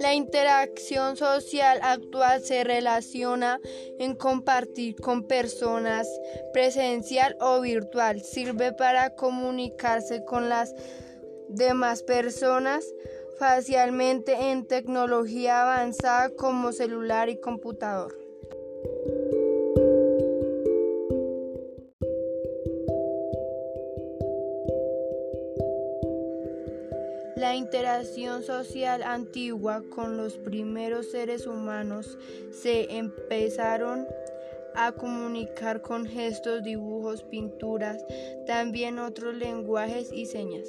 La interacción social actual se relaciona en compartir con personas presencial o virtual. Sirve para comunicarse con las demás personas facialmente en tecnología avanzada como celular y computador. La interacción social antigua con los primeros seres humanos se empezaron a comunicar con gestos, dibujos, pinturas, también otros lenguajes y señas.